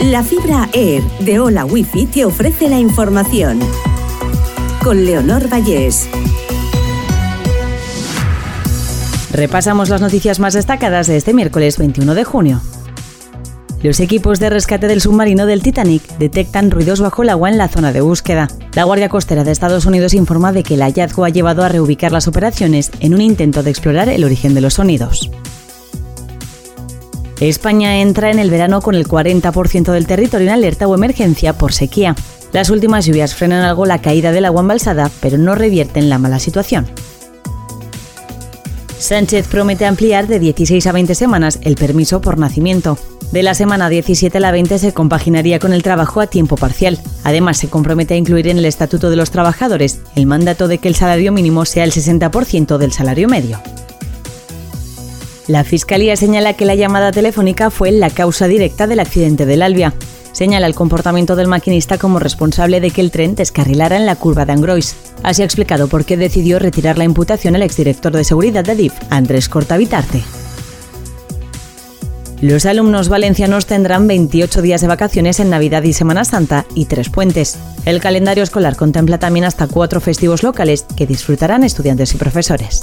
La fibra Air de Hola Wifi te ofrece la información. Con Leonor Vallés. Repasamos las noticias más destacadas de este miércoles 21 de junio. Los equipos de rescate del submarino del Titanic detectan ruidos bajo el agua en la zona de búsqueda. La Guardia Costera de Estados Unidos informa de que el hallazgo ha llevado a reubicar las operaciones en un intento de explorar el origen de los sonidos. España entra en el verano con el 40% del territorio en alerta o emergencia por sequía. Las últimas lluvias frenan algo la caída del agua embalsada, pero no revierten la mala situación. Sánchez promete ampliar de 16 a 20 semanas el permiso por nacimiento. De la semana 17 a la 20 se compaginaría con el trabajo a tiempo parcial. Además, se compromete a incluir en el Estatuto de los Trabajadores el mandato de que el salario mínimo sea el 60% del salario medio. La Fiscalía señala que la llamada telefónica fue la causa directa del accidente del Albia. Señala el comportamiento del maquinista como responsable de que el tren descarrilara en la curva de Angrois. Así ha explicado por qué decidió retirar la imputación el exdirector de seguridad de DIF, Andrés Cortavitarte. Los alumnos valencianos tendrán 28 días de vacaciones en Navidad y Semana Santa y tres puentes. El calendario escolar contempla también hasta cuatro festivos locales que disfrutarán estudiantes y profesores.